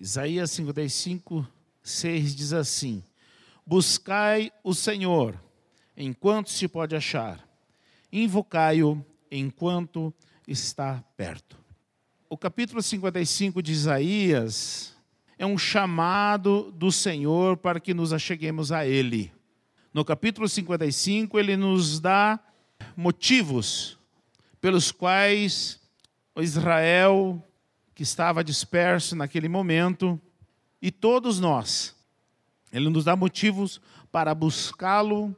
Isaías 55, 6 diz assim: Buscai o Senhor enquanto se pode achar, invocai-o enquanto está perto. O capítulo 55 de Isaías é um chamado do Senhor para que nos acheguemos a Ele. No capítulo 55, ele nos dá motivos pelos quais Israel que estava disperso naquele momento, e todos nós. Ele nos dá motivos para buscá-lo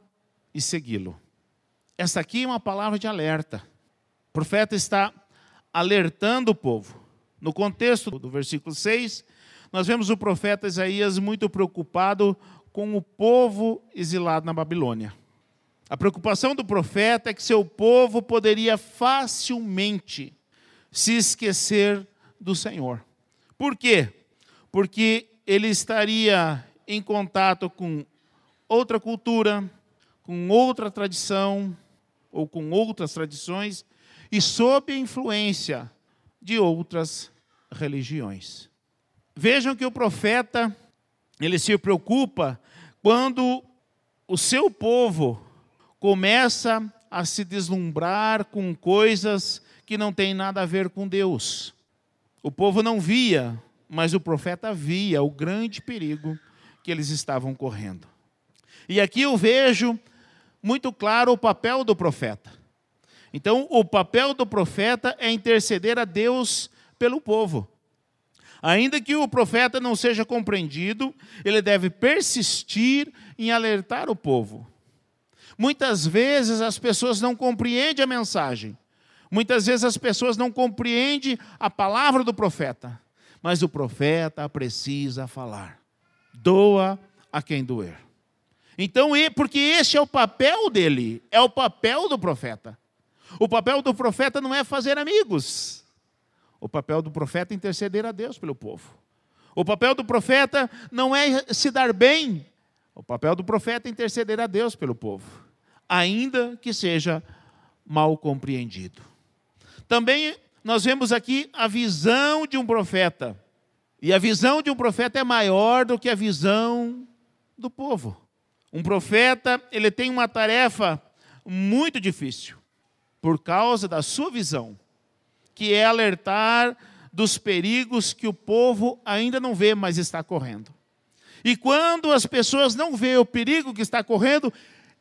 e segui-lo. Esta aqui é uma palavra de alerta. O profeta está alertando o povo. No contexto do versículo 6, nós vemos o profeta Isaías muito preocupado com o povo exilado na Babilônia. A preocupação do profeta é que seu povo poderia facilmente se esquecer do Senhor. Por quê? Porque ele estaria em contato com outra cultura, com outra tradição ou com outras tradições e sob a influência de outras religiões. Vejam que o profeta ele se preocupa quando o seu povo começa a se deslumbrar com coisas que não têm nada a ver com Deus. O povo não via, mas o profeta via o grande perigo que eles estavam correndo. E aqui eu vejo muito claro o papel do profeta. Então, o papel do profeta é interceder a Deus pelo povo. Ainda que o profeta não seja compreendido, ele deve persistir em alertar o povo. Muitas vezes as pessoas não compreendem a mensagem, Muitas vezes as pessoas não compreendem a palavra do profeta, mas o profeta precisa falar. Doa a quem doer. Então, porque esse é o papel dele, é o papel do profeta. O papel do profeta não é fazer amigos. O papel do profeta é interceder a Deus pelo povo. O papel do profeta não é se dar bem. O papel do profeta é interceder a Deus pelo povo, ainda que seja mal compreendido. Também nós vemos aqui a visão de um profeta. E a visão de um profeta é maior do que a visão do povo. Um profeta, ele tem uma tarefa muito difícil, por causa da sua visão, que é alertar dos perigos que o povo ainda não vê, mas está correndo. E quando as pessoas não veem o perigo que está correndo,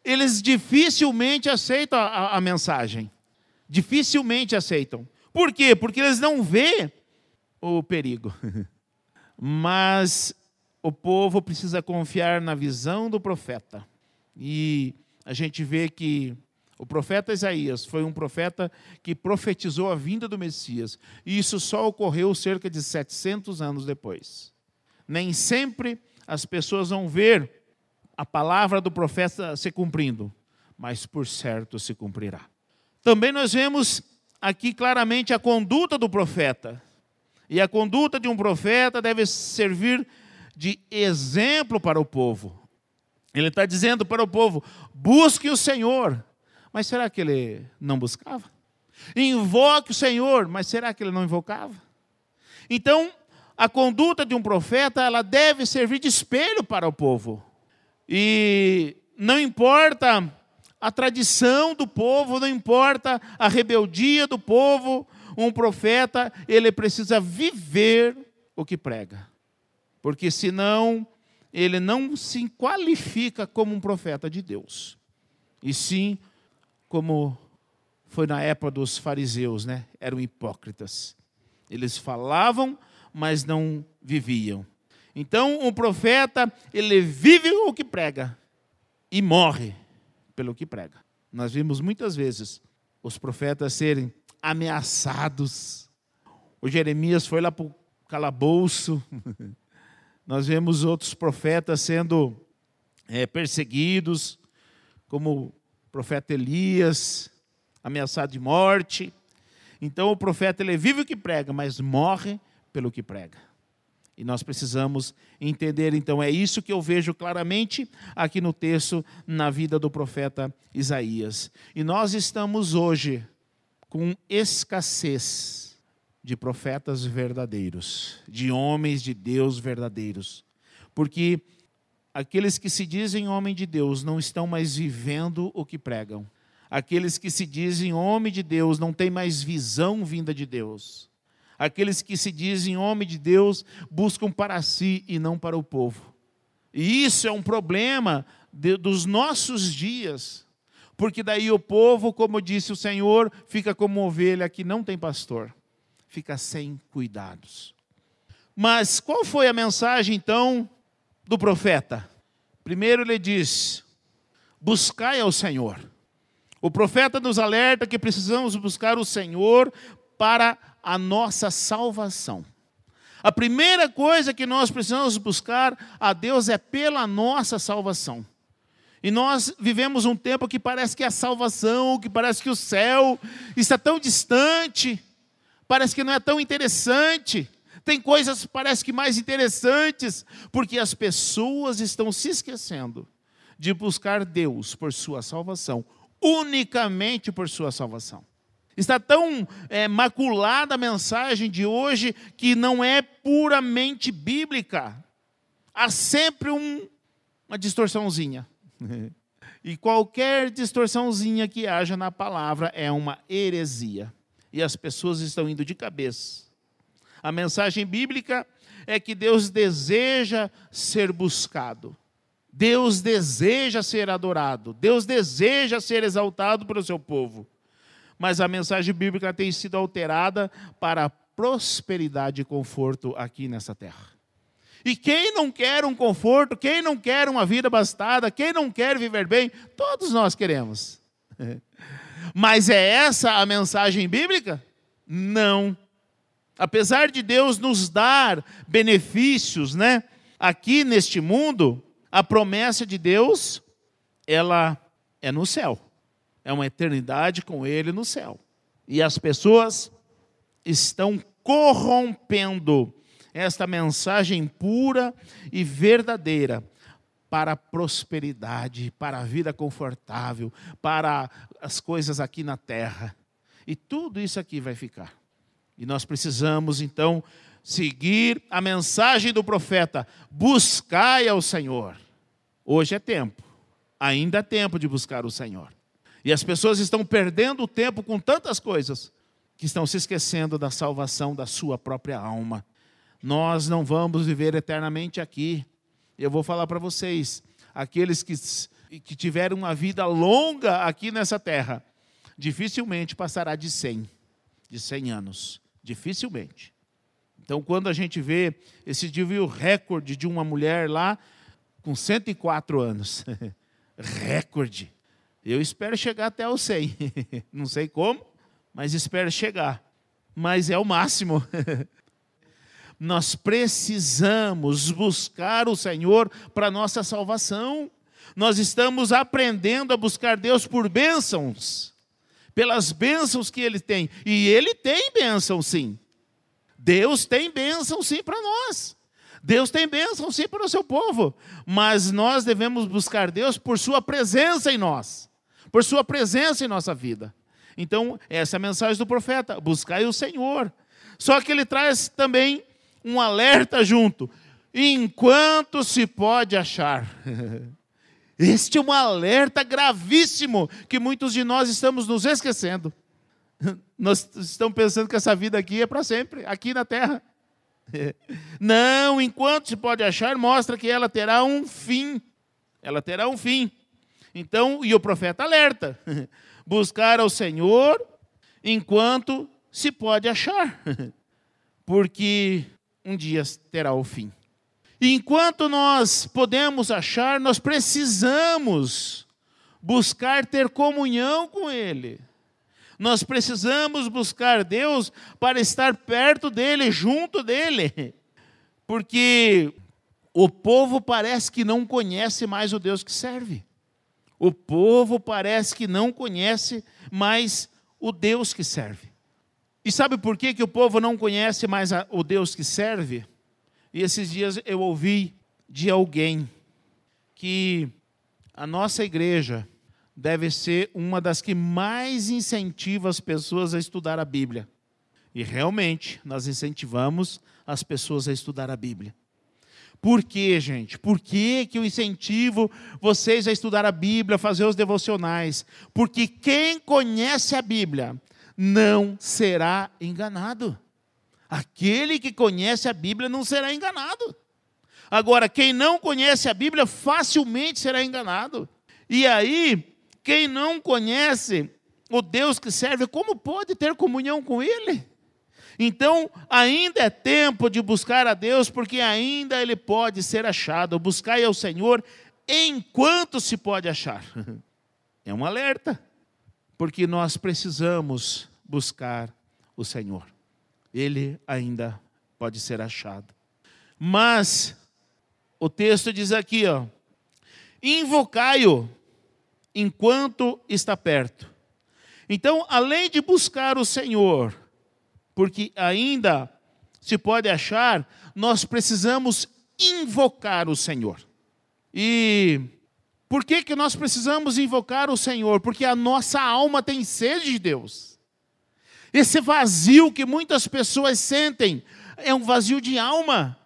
eles dificilmente aceitam a, a, a mensagem dificilmente aceitam. Por quê? Porque eles não vê o perigo. Mas o povo precisa confiar na visão do profeta. E a gente vê que o profeta Isaías foi um profeta que profetizou a vinda do Messias. E isso só ocorreu cerca de 700 anos depois. Nem sempre as pessoas vão ver a palavra do profeta se cumprindo, mas por certo se cumprirá. Também nós vemos aqui claramente a conduta do profeta. E a conduta de um profeta deve servir de exemplo para o povo. Ele está dizendo para o povo: busque o Senhor. Mas será que ele não buscava? Invoque o Senhor, mas será que ele não invocava? Então, a conduta de um profeta, ela deve servir de espelho para o povo. E não importa a tradição do povo, não importa a rebeldia do povo, um profeta, ele precisa viver o que prega. Porque senão ele não se qualifica como um profeta de Deus. E sim como foi na época dos fariseus, né? Eram hipócritas. Eles falavam, mas não viviam. Então, um profeta, ele vive o que prega e morre pelo que prega. Nós vimos muitas vezes os profetas serem ameaçados. O Jeremias foi lá para o calabouço. Nós vemos outros profetas sendo é, perseguidos, como o profeta Elias, ameaçado de morte. Então o profeta ele vive o que prega, mas morre pelo que prega. E nós precisamos entender, então, é isso que eu vejo claramente aqui no texto, na vida do profeta Isaías. E nós estamos hoje com escassez de profetas verdadeiros, de homens de Deus verdadeiros. Porque aqueles que se dizem homem de Deus não estão mais vivendo o que pregam. Aqueles que se dizem homem de Deus não têm mais visão vinda de Deus. Aqueles que se dizem homem de Deus buscam para si e não para o povo. E isso é um problema de, dos nossos dias. Porque daí o povo, como disse o Senhor, fica como ovelha que não tem pastor, fica sem cuidados. Mas qual foi a mensagem então do profeta? Primeiro ele diz: buscai ao Senhor. O profeta nos alerta que precisamos buscar o Senhor para a nossa salvação. A primeira coisa que nós precisamos buscar a Deus é pela nossa salvação. E nós vivemos um tempo que parece que a salvação, que parece que o céu está tão distante, parece que não é tão interessante. Tem coisas parece que mais interessantes, porque as pessoas estão se esquecendo de buscar Deus por sua salvação, unicamente por sua salvação. Está tão é, maculada a mensagem de hoje que não é puramente bíblica. Há sempre um, uma distorçãozinha. E qualquer distorçãozinha que haja na palavra é uma heresia. E as pessoas estão indo de cabeça. A mensagem bíblica é que Deus deseja ser buscado. Deus deseja ser adorado. Deus deseja ser exaltado pelo seu povo. Mas a mensagem bíblica tem sido alterada para prosperidade e conforto aqui nessa terra. E quem não quer um conforto, quem não quer uma vida bastada, quem não quer viver bem, todos nós queremos. Mas é essa a mensagem bíblica? Não. Apesar de Deus nos dar benefícios, né, aqui neste mundo, a promessa de Deus, ela é no céu. É uma eternidade com ele no céu. E as pessoas estão corrompendo esta mensagem pura e verdadeira para a prosperidade, para a vida confortável, para as coisas aqui na terra. E tudo isso aqui vai ficar. E nós precisamos então seguir a mensagem do profeta: buscai ao Senhor. Hoje é tempo, ainda é tempo de buscar o Senhor. E as pessoas estão perdendo o tempo com tantas coisas que estão se esquecendo da salvação da sua própria alma nós não vamos viver eternamente aqui. Eu vou falar para vocês, aqueles que, que tiveram uma vida longa aqui nessa terra, dificilmente passará de 100, de 100 anos, dificilmente. Então, quando a gente vê, esse dia recorde de uma mulher lá com 104 anos. recorde. Eu espero chegar até os 100. Não sei como, mas espero chegar. Mas é o máximo. Nós precisamos buscar o Senhor para nossa salvação. Nós estamos aprendendo a buscar Deus por bênçãos, pelas bênçãos que Ele tem. E Ele tem bênção, sim. Deus tem bênção, sim, para nós. Deus tem bênção, sim, para o seu povo. Mas nós devemos buscar Deus por Sua presença em nós, por Sua presença em nossa vida. Então, essa é a mensagem do profeta: buscai o Senhor. Só que ele traz também um alerta junto. Enquanto se pode achar. Este é um alerta gravíssimo que muitos de nós estamos nos esquecendo. Nós estamos pensando que essa vida aqui é para sempre, aqui na terra. Não, enquanto se pode achar, mostra que ela terá um fim. Ela terá um fim. Então, e o profeta alerta: buscar ao Senhor enquanto se pode achar. Porque um dia terá o fim. Enquanto nós podemos achar, nós precisamos buscar ter comunhão com Ele. Nós precisamos buscar Deus para estar perto dEle, junto dEle. Porque o povo parece que não conhece mais o Deus que serve. O povo parece que não conhece mais o Deus que serve. E sabe por que, que o povo não conhece mais a, o Deus que serve? E esses dias eu ouvi de alguém que a nossa igreja deve ser uma das que mais incentiva as pessoas a estudar a Bíblia. E realmente nós incentivamos as pessoas a estudar a Bíblia. Por quê, gente? Por que, que eu incentivo vocês a estudar a Bíblia, a fazer os devocionais? Porque quem conhece a Bíblia não será enganado. Aquele que conhece a Bíblia não será enganado. Agora, quem não conhece a Bíblia facilmente será enganado. E aí, quem não conhece o Deus que serve, como pode ter comunhão com Ele? Então, ainda é tempo de buscar a Deus, porque ainda Ele pode ser achado. Buscai ao Senhor enquanto se pode achar. É um alerta, porque nós precisamos buscar o Senhor. Ele ainda pode ser achado. Mas o texto diz aqui, ó: Invocai-o enquanto está perto. Então, além de buscar o Senhor, porque ainda se pode achar, nós precisamos invocar o Senhor. E por que, que nós precisamos invocar o Senhor? Porque a nossa alma tem sede de Deus. Esse vazio que muitas pessoas sentem é um vazio de alma.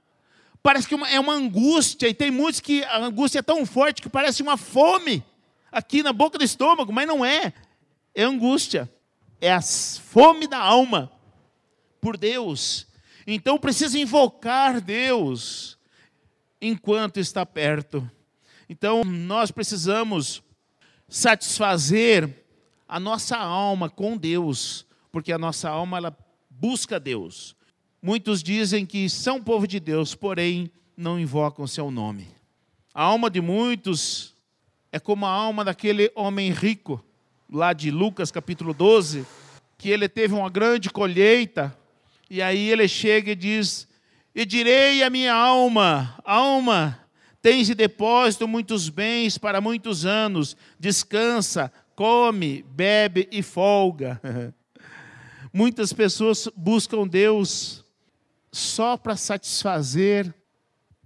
Parece que é uma angústia, e tem muitos que a angústia é tão forte que parece uma fome aqui na boca do estômago, mas não é. É angústia. É a fome da alma por Deus. Então precisa invocar Deus enquanto está perto. Então nós precisamos satisfazer a nossa alma com Deus, porque a nossa alma ela busca Deus. Muitos dizem que são povo de Deus, porém não invocam seu nome. A alma de muitos é como a alma daquele homem rico, lá de Lucas capítulo 12, que ele teve uma grande colheita, e aí ele chega e diz: E direi à minha alma, alma, tens de depósito muitos bens para muitos anos, descansa, come, bebe e folga. Muitas pessoas buscam Deus só para satisfazer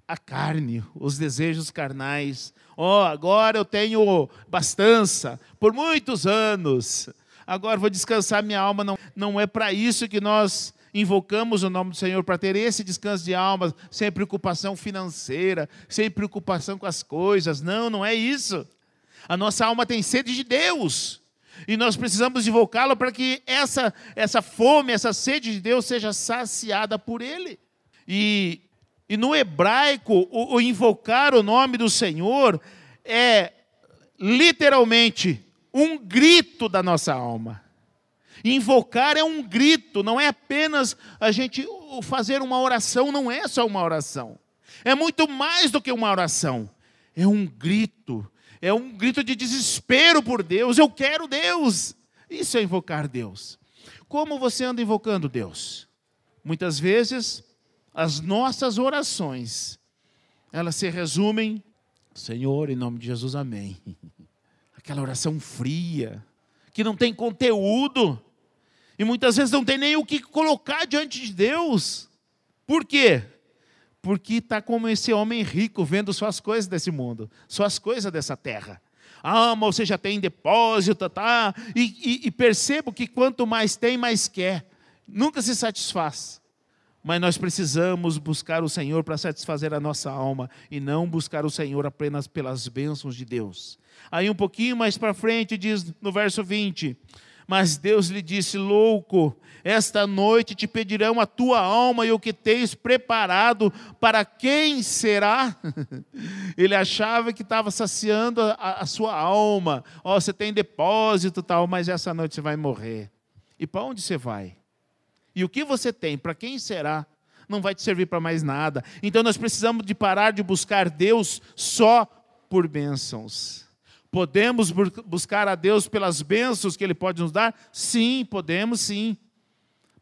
a carne, os desejos carnais. Ó, oh, agora eu tenho bastança por muitos anos. Agora vou descansar minha alma. Não, não é para isso que nós invocamos o nome do Senhor para ter esse descanso de alma, sem preocupação financeira, sem preocupação com as coisas. Não, não é isso. A nossa alma tem sede de Deus. E nós precisamos invocá-lo para que essa, essa fome, essa sede de Deus seja saciada por Ele. E, e no hebraico, o, o invocar o nome do Senhor é literalmente um grito da nossa alma. Invocar é um grito, não é apenas a gente fazer uma oração, não é só uma oração. É muito mais do que uma oração. É um grito, é um grito de desespero por Deus. Eu quero Deus. Isso é invocar Deus. Como você anda invocando Deus? Muitas vezes as nossas orações, elas se resumem, Senhor, em nome de Jesus, amém. Aquela oração fria, que não tem conteúdo, e muitas vezes não tem nem o que colocar diante de Deus. Por quê? Porque está como esse homem rico vendo só as coisas desse mundo, só as coisas dessa terra. Ah, mas você já tem depósito, tá? E, e, e percebo que quanto mais tem, mais quer. Nunca se satisfaz. Mas nós precisamos buscar o Senhor para satisfazer a nossa alma e não buscar o Senhor apenas pelas bênçãos de Deus. Aí um pouquinho mais para frente diz no verso 20: mas Deus lhe disse: Louco, esta noite te pedirão a tua alma e o que tens preparado, para quem será? Ele achava que estava saciando a, a, sua alma. Ó, oh, você tem depósito tal, mas essa noite você vai morrer. E para onde você vai? E o que você tem? Para quem será? Não vai te servir para mais nada. Então nós precisamos de parar de buscar Deus só por bênçãos. Podemos buscar a Deus pelas bênçãos que Ele pode nos dar? Sim, podemos sim.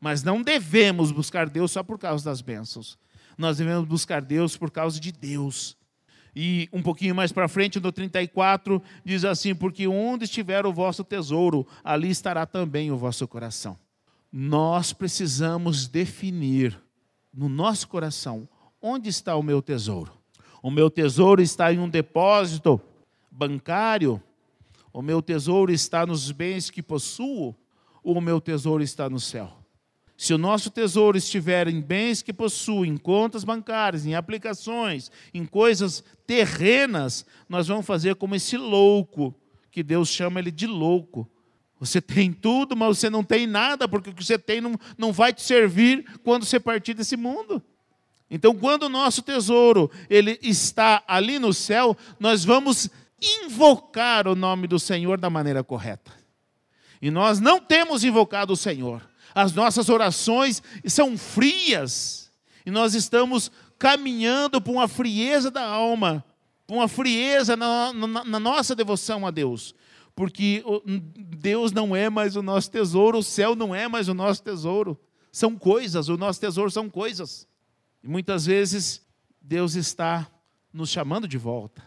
Mas não devemos buscar Deus só por causa das bênçãos. Nós devemos buscar Deus por causa de Deus. E um pouquinho mais para frente, no 34, diz assim: Porque onde estiver o vosso tesouro, ali estará também o vosso coração. Nós precisamos definir no nosso coração onde está o meu tesouro. O meu tesouro está em um depósito bancário? O meu tesouro está nos bens que possuo? Ou o meu tesouro está no céu? Se o nosso tesouro estiver em bens que possui, em contas bancárias, em aplicações, em coisas terrenas, nós vamos fazer como esse louco, que Deus chama ele de louco. Você tem tudo, mas você não tem nada, porque o que você tem não, não vai te servir quando você partir desse mundo. Então, quando o nosso tesouro ele está ali no céu, nós vamos invocar o nome do Senhor da maneira correta. E nós não temos invocado o Senhor as nossas orações são frias, e nós estamos caminhando para uma frieza da alma, para uma frieza na, na, na nossa devoção a Deus, porque Deus não é mais o nosso tesouro, o céu não é mais o nosso tesouro, são coisas, o nosso tesouro são coisas. E muitas vezes Deus está nos chamando de volta.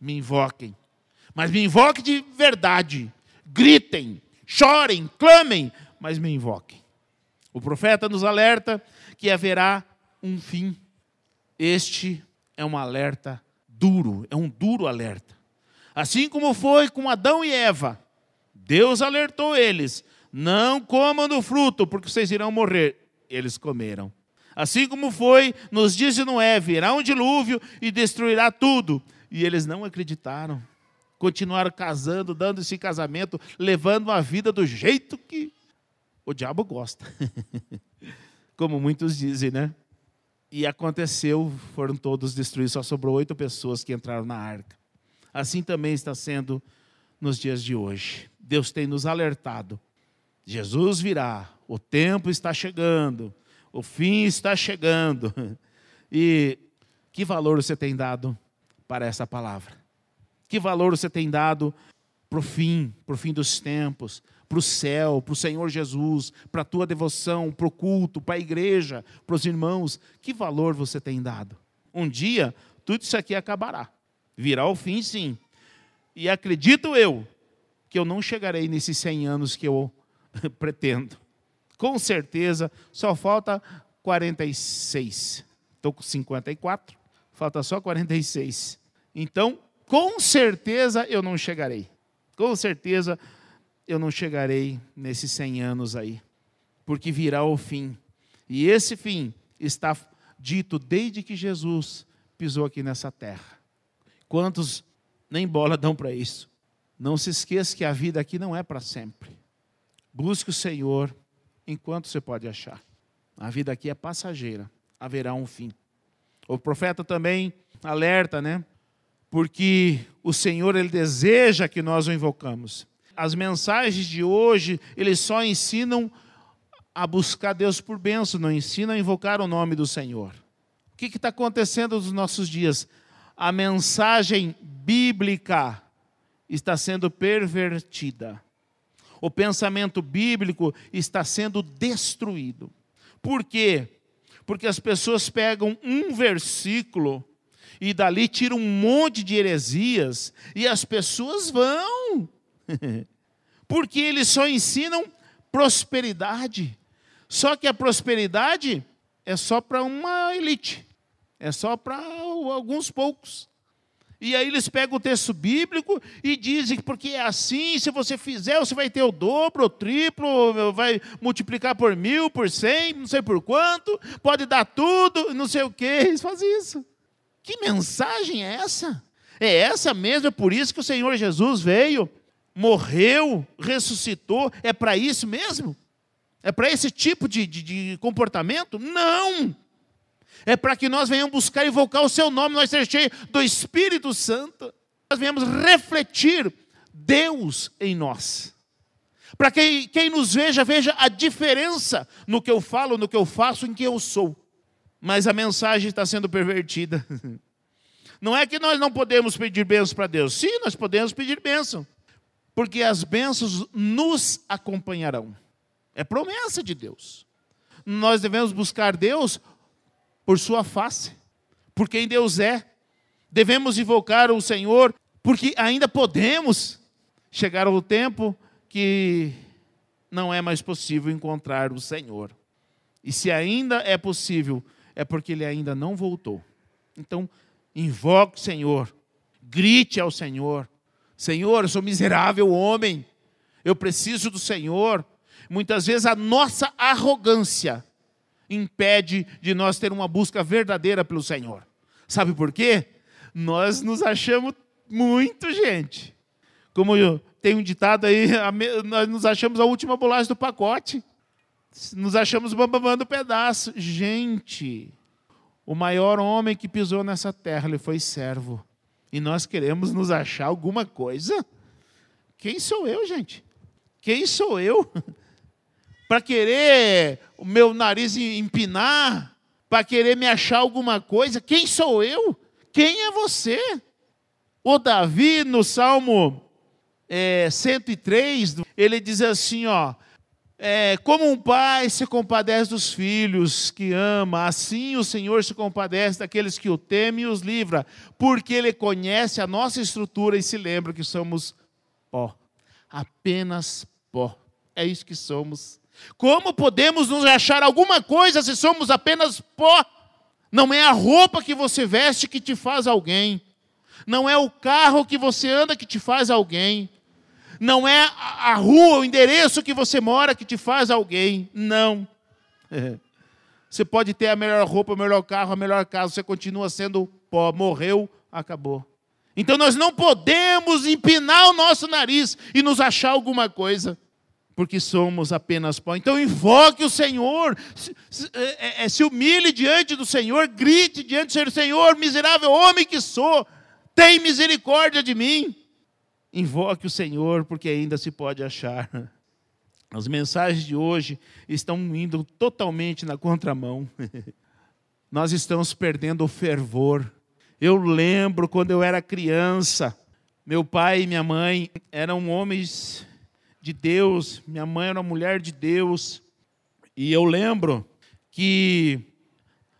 Me invoquem, mas me invoquem de verdade. Gritem, chorem, clamem, mas me invoquem. O profeta nos alerta que haverá um fim. Este é um alerta duro, é um duro alerta. Assim como foi com Adão e Eva, Deus alertou eles: não comam do fruto, porque vocês irão morrer. Eles comeram. Assim como foi nos de Noé: virá um dilúvio e destruirá tudo. E eles não acreditaram. Continuaram casando, dando esse casamento, levando a vida do jeito que o diabo gosta. Como muitos dizem, né? E aconteceu, foram todos destruídos, só sobrou oito pessoas que entraram na arca. Assim também está sendo nos dias de hoje. Deus tem nos alertado. Jesus virá, o tempo está chegando, o fim está chegando. E que valor você tem dado para essa palavra? Que valor você tem dado para o fim, para o fim dos tempos, para o céu, para o Senhor Jesus, para a tua devoção, para o culto, para a igreja, para os irmãos. Que valor você tem dado? Um dia, tudo isso aqui acabará. Virá o fim, sim. E acredito eu que eu não chegarei nesses 100 anos que eu pretendo. Com certeza, só falta 46. Estou com 54, falta só 46. Então, com certeza eu não chegarei. Com certeza eu não chegarei nesses 100 anos aí, porque virá o fim. E esse fim está dito desde que Jesus pisou aqui nessa terra. Quantos nem bola dão para isso? Não se esqueça que a vida aqui não é para sempre. Busque o Senhor enquanto você pode achar. A vida aqui é passageira, haverá um fim. O profeta também alerta, né? Porque o Senhor ele deseja que nós o invocamos as mensagens de hoje, eles só ensinam a buscar Deus por bênção, não ensinam a invocar o nome do Senhor. O que está acontecendo nos nossos dias? A mensagem bíblica está sendo pervertida. O pensamento bíblico está sendo destruído. Por quê? Porque as pessoas pegam um versículo e dali tiram um monte de heresias e as pessoas vão Porque eles só ensinam prosperidade. Só que a prosperidade é só para uma elite, é só para alguns poucos. E aí eles pegam o texto bíblico e dizem que porque é assim, se você fizer, você vai ter o dobro, o triplo, vai multiplicar por mil, por cem, não sei por quanto, pode dar tudo, não sei o quê. Eles fazem isso. Que mensagem é essa? É essa mesmo, é por isso que o Senhor Jesus veio morreu, ressuscitou, é para isso mesmo? É para esse tipo de, de, de, comportamento? Não! É para que nós venhamos buscar invocar o seu nome, nós ser cheios do Espírito Santo, nós venhamos refletir Deus em nós. Para que quem nos veja, veja a diferença no que eu falo, no que eu faço, em quem eu sou. Mas a mensagem está sendo pervertida. Não é que nós não podemos pedir bênção para Deus. Sim, nós podemos pedir bênção porque as bênçãos nos acompanharão. É promessa de Deus. Nós devemos buscar Deus por sua face, por quem Deus é. Devemos invocar o Senhor, porque ainda podemos chegar ao tempo que não é mais possível encontrar o Senhor. E se ainda é possível, é porque ele ainda não voltou. Então, invoque o Senhor, grite ao Senhor, Senhor, eu sou miserável homem, eu preciso do Senhor. Muitas vezes a nossa arrogância impede de nós ter uma busca verdadeira pelo Senhor. Sabe por quê? Nós nos achamos muito, gente. Como tem um ditado aí, nós nos achamos a última bolacha do pacote. Nos achamos bambambam pedaço. Gente, o maior homem que pisou nessa terra, ele foi servo. E nós queremos nos achar alguma coisa? Quem sou eu, gente? Quem sou eu? Para querer o meu nariz empinar? Para querer me achar alguma coisa? Quem sou eu? Quem é você? O Davi, no Salmo é, 103, ele diz assim: ó, é, como um pai se compadece dos filhos que ama, assim o Senhor se compadece daqueles que o temem e os livra, porque Ele conhece a nossa estrutura e se lembra que somos pó, apenas pó. É isso que somos. Como podemos nos achar alguma coisa se somos apenas pó? Não é a roupa que você veste que te faz alguém, não é o carro que você anda que te faz alguém, não é a rua, o endereço que você mora que te faz alguém. Não. Você pode ter a melhor roupa, o melhor carro, a melhor casa, você continua sendo pó. Morreu, acabou. Então nós não podemos empinar o nosso nariz e nos achar alguma coisa, porque somos apenas pó. Então invoque o Senhor, se, se, é, é, se humilhe diante do Senhor, grite diante do Senhor: Senhor, miserável homem que sou, tem misericórdia de mim. Invoque o Senhor, porque ainda se pode achar. As mensagens de hoje estão indo totalmente na contramão. Nós estamos perdendo o fervor. Eu lembro quando eu era criança, meu pai e minha mãe eram homens de Deus, minha mãe era uma mulher de Deus, e eu lembro que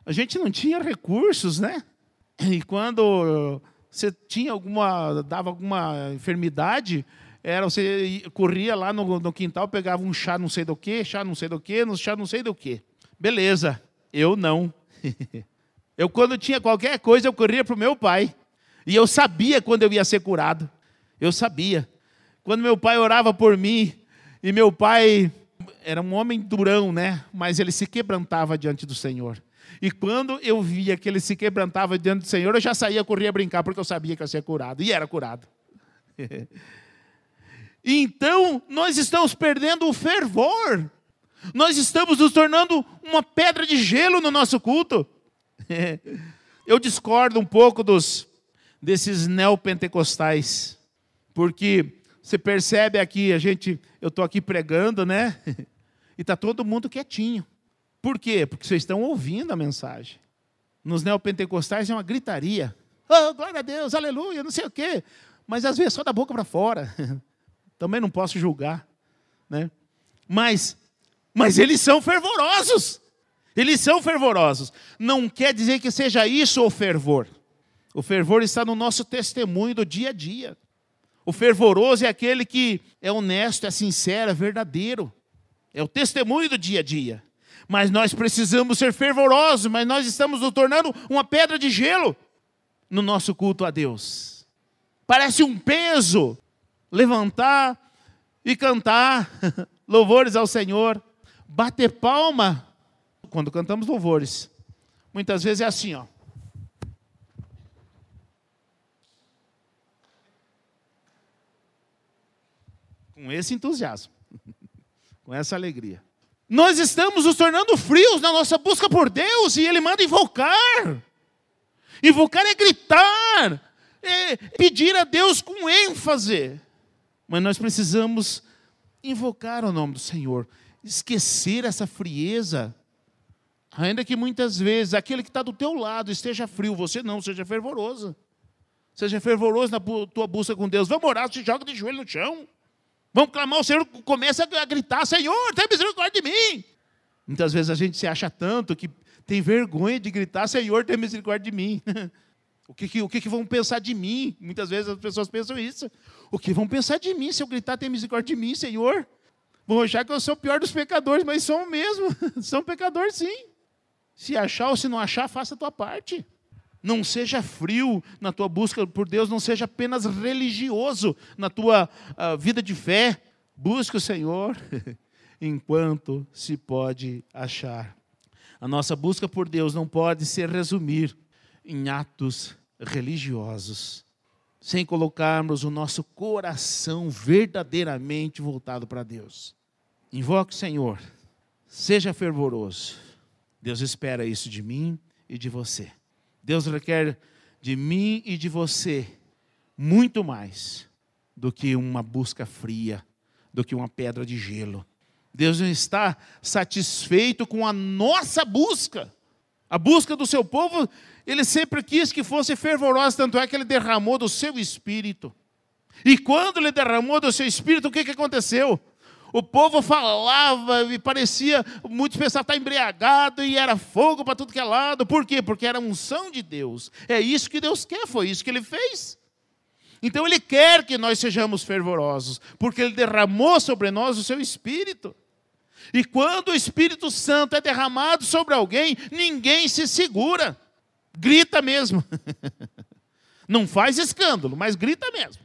a gente não tinha recursos, né? E quando você tinha alguma, dava alguma enfermidade, era você corria lá no, no, quintal, pegava um chá não sei do que, chá não sei do que, chá não sei do que. Beleza, eu não. eu quando tinha qualquer coisa, eu corria para o meu pai. E eu sabia quando eu ia ser curado. Eu sabia. Quando meu pai orava por mim, e meu pai era um homem durão, né? Mas ele se quebrantava diante do Senhor. E quando eu via que ele se quebrantava diante do Senhor, eu já saía, corria brincar, porque eu sabia que eu ia curado. E era curado. então, nós estamos perdendo o fervor. Nós estamos nos tornando uma pedra de gelo no nosso culto. eu discordo um pouco dos desses neopentecostais, porque você percebe aqui, a gente, eu estou aqui pregando, né? E está todo mundo quietinho. Por quê? Porque vocês estão ouvindo a mensagem. Nos neopentecostais é uma gritaria. Oh, glória a Deus, aleluia, não sei o quê. Mas às vezes só da boca para fora. Também não posso julgar. Né? Mas, mas eles são fervorosos. Eles são fervorosos. Não quer dizer que seja isso o fervor. O fervor está no nosso testemunho do dia a dia. O fervoroso é aquele que é honesto, é sincero, é verdadeiro. É o testemunho do dia a dia mas nós precisamos ser fervorosos, mas nós estamos nos tornando uma pedra de gelo no nosso culto a Deus. Parece um peso levantar e cantar louvores ao Senhor, bater palma quando cantamos louvores. Muitas vezes é assim, ó. Com esse entusiasmo, com essa alegria. Nós estamos nos tornando frios na nossa busca por Deus e Ele manda invocar. Invocar é gritar, é pedir a Deus com ênfase. Mas nós precisamos invocar o nome do Senhor, esquecer essa frieza. Ainda que muitas vezes aquele que está do teu lado esteja frio, você não, seja fervoroso. Seja fervoroso na tua busca com Deus. Vamos orar, se joga de joelho no chão. Vamos clamar, o Senhor começa a gritar: Senhor, tem misericórdia de mim. Muitas vezes a gente se acha tanto que tem vergonha de gritar: Senhor, tem misericórdia de mim. O que, que, o que, que vão pensar de mim? Muitas vezes as pessoas pensam isso. O que vão pensar de mim se eu gritar: tem misericórdia de mim, Senhor? Vão achar que eu sou o pior dos pecadores, mas sou mesmo. sou um pecador, sim. Se achar ou se não achar, faça a tua parte. Não seja frio na tua busca por Deus, não seja apenas religioso na tua uh, vida de fé. Busque o Senhor. enquanto se pode achar. A nossa busca por Deus não pode se resumir em atos religiosos, sem colocarmos o nosso coração verdadeiramente voltado para Deus. Invoque o Senhor, seja fervoroso. Deus espera isso de mim e de você. Deus requer de mim e de você muito mais do que uma busca fria, do que uma pedra de gelo. Deus não está satisfeito com a nossa busca. A busca do seu povo, ele sempre quis que fosse fervorosa, tanto é que ele derramou do seu espírito. E quando ele derramou do seu espírito, o que, que aconteceu? O povo falava e parecia, muitos pensavam estar embriagado e era fogo para tudo que é lado. Por quê? Porque era unção de Deus. É isso que Deus quer, foi isso que ele fez. Então ele quer que nós sejamos fervorosos, porque ele derramou sobre nós o seu espírito. E quando o Espírito Santo é derramado sobre alguém, ninguém se segura. Grita mesmo. Não faz escândalo, mas grita mesmo.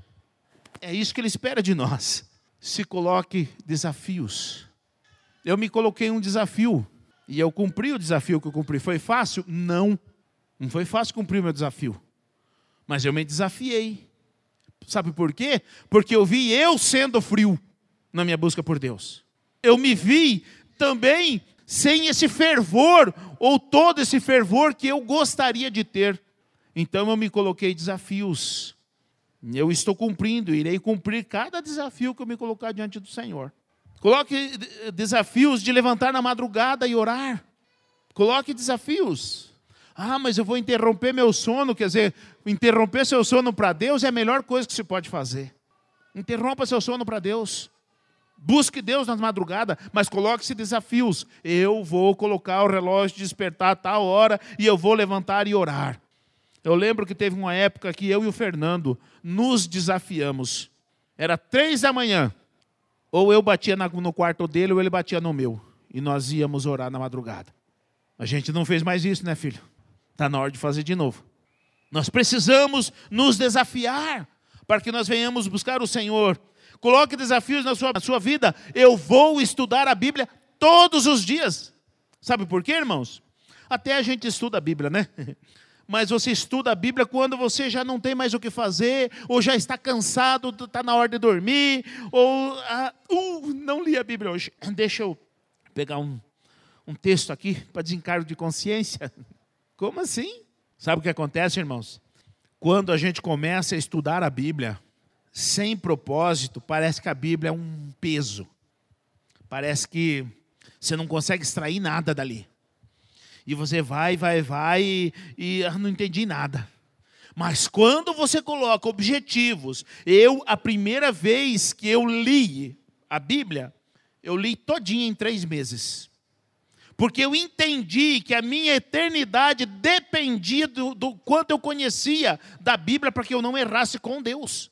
É isso que ele espera de nós. Se coloque desafios. Eu me coloquei um desafio e eu cumpri o desafio que eu cumpri. Foi fácil? Não. Não foi fácil cumprir o meu desafio. Mas eu me desafiei. Sabe por quê? Porque eu vi eu sendo frio na minha busca por Deus. Eu me vi também sem esse fervor, ou todo esse fervor que eu gostaria de ter. Então eu me coloquei desafios. Eu estou cumprindo, irei cumprir cada desafio que eu me colocar diante do Senhor. Coloque desafios de levantar na madrugada e orar. Coloque desafios. Ah, mas eu vou interromper meu sono. Quer dizer, interromper seu sono para Deus é a melhor coisa que se pode fazer. Interrompa seu sono para Deus. Busque Deus na madrugada, mas coloque-se desafios. Eu vou colocar o relógio de despertar a tal hora e eu vou levantar e orar. Eu lembro que teve uma época que eu e o Fernando nos desafiamos. Era três da manhã. Ou eu batia no quarto dele ou ele batia no meu. E nós íamos orar na madrugada. A gente não fez mais isso, né, filho? Está na hora de fazer de novo. Nós precisamos nos desafiar para que nós venhamos buscar o Senhor. Coloque desafios na sua, na sua vida. Eu vou estudar a Bíblia todos os dias. Sabe por quê, irmãos? Até a gente estuda a Bíblia, né? Mas você estuda a Bíblia quando você já não tem mais o que fazer, ou já está cansado, está na hora de dormir, ou ah, uh, não li a Bíblia hoje. Deixa eu pegar um, um texto aqui para desencargo de consciência. Como assim? Sabe o que acontece, irmãos? Quando a gente começa a estudar a Bíblia sem propósito, parece que a Bíblia é um peso. Parece que você não consegue extrair nada dali. E você vai, vai, vai e, e ah, não entendi nada. Mas quando você coloca objetivos, eu, a primeira vez que eu li a Bíblia, eu li todinha em três meses porque eu entendi que a minha eternidade dependia do, do quanto eu conhecia da Bíblia para que eu não errasse com Deus.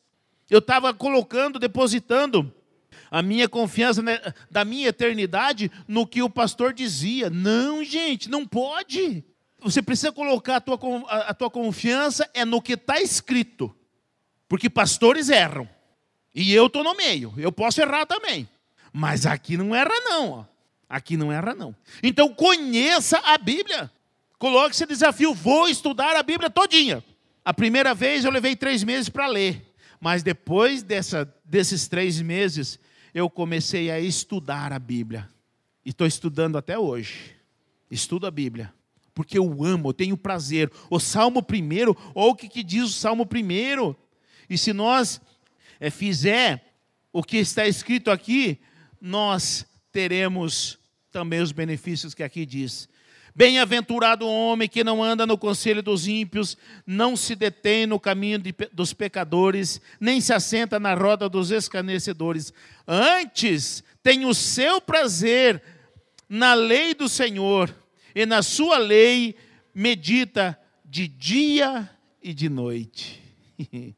Eu estava colocando, depositando a minha confiança né, da minha eternidade no que o pastor dizia. Não, gente, não pode. Você precisa colocar a tua, a tua confiança é no que está escrito. Porque pastores erram. E eu estou no meio. Eu posso errar também. Mas aqui não erra, não. Ó. Aqui não erra, não. Então conheça a Bíblia. Coloque esse desafio. Vou estudar a Bíblia todinha. A primeira vez eu levei três meses para ler. Mas depois dessa, desses três meses, eu comecei a estudar a Bíblia. E estou estudando até hoje. Estudo a Bíblia. Porque eu amo, eu tenho prazer. O Salmo primeiro, ou o que, que diz o Salmo primeiro. E se nós é, fizer o que está escrito aqui, nós teremos também os benefícios que aqui diz. Bem-aventurado o homem que não anda no conselho dos ímpios, não se detém no caminho de, dos pecadores, nem se assenta na roda dos escarnecedores. Antes, tem o seu prazer na lei do Senhor, e na sua lei medita de dia e de noite.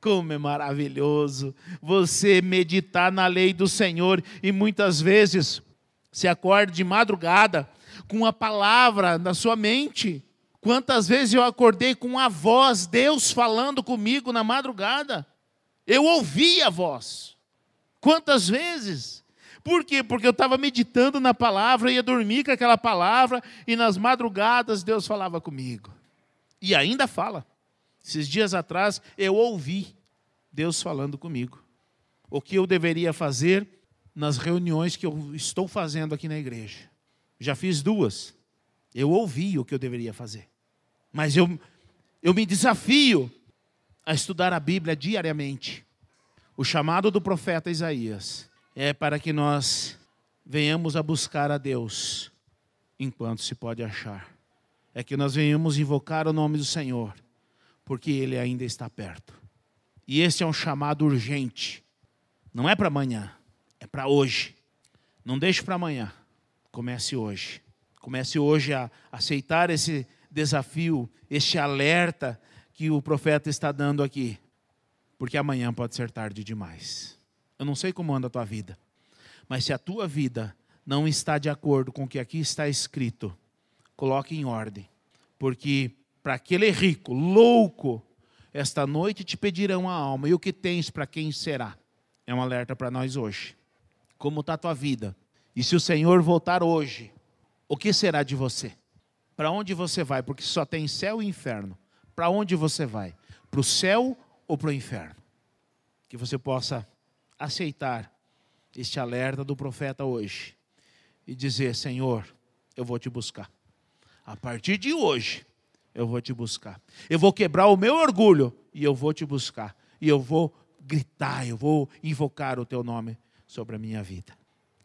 Como é maravilhoso você meditar na lei do Senhor e muitas vezes se acorda de madrugada com a palavra na sua mente. Quantas vezes eu acordei com a voz, Deus falando comigo na madrugada? Eu ouvi a voz. Quantas vezes? Por quê? Porque eu estava meditando na palavra, ia dormir com aquela palavra, e nas madrugadas Deus falava comigo. E ainda fala. Esses dias atrás eu ouvi Deus falando comigo. O que eu deveria fazer nas reuniões que eu estou fazendo aqui na igreja. Já fiz duas. Eu ouvi o que eu deveria fazer. Mas eu, eu me desafio a estudar a Bíblia diariamente. O chamado do profeta Isaías é para que nós venhamos a buscar a Deus enquanto se pode achar. É que nós venhamos invocar o nome do Senhor, porque Ele ainda está perto. E esse é um chamado urgente. Não é para amanhã, é para hoje. Não deixe para amanhã. Comece hoje. Comece hoje a aceitar esse desafio, este alerta que o profeta está dando aqui. Porque amanhã pode ser tarde demais. Eu não sei como anda a tua vida, mas se a tua vida não está de acordo com o que aqui está escrito, coloque em ordem. Porque para aquele rico, louco, esta noite te pedirão a alma, e o que tens para quem será? É um alerta para nós hoje. Como está a tua vida? E se o Senhor voltar hoje, o que será de você? Para onde você vai? Porque só tem céu e inferno. Para onde você vai? Para o céu ou para o inferno? Que você possa aceitar este alerta do profeta hoje e dizer: Senhor, eu vou te buscar. A partir de hoje, eu vou te buscar. Eu vou quebrar o meu orgulho e eu vou te buscar. E eu vou gritar, eu vou invocar o teu nome sobre a minha vida.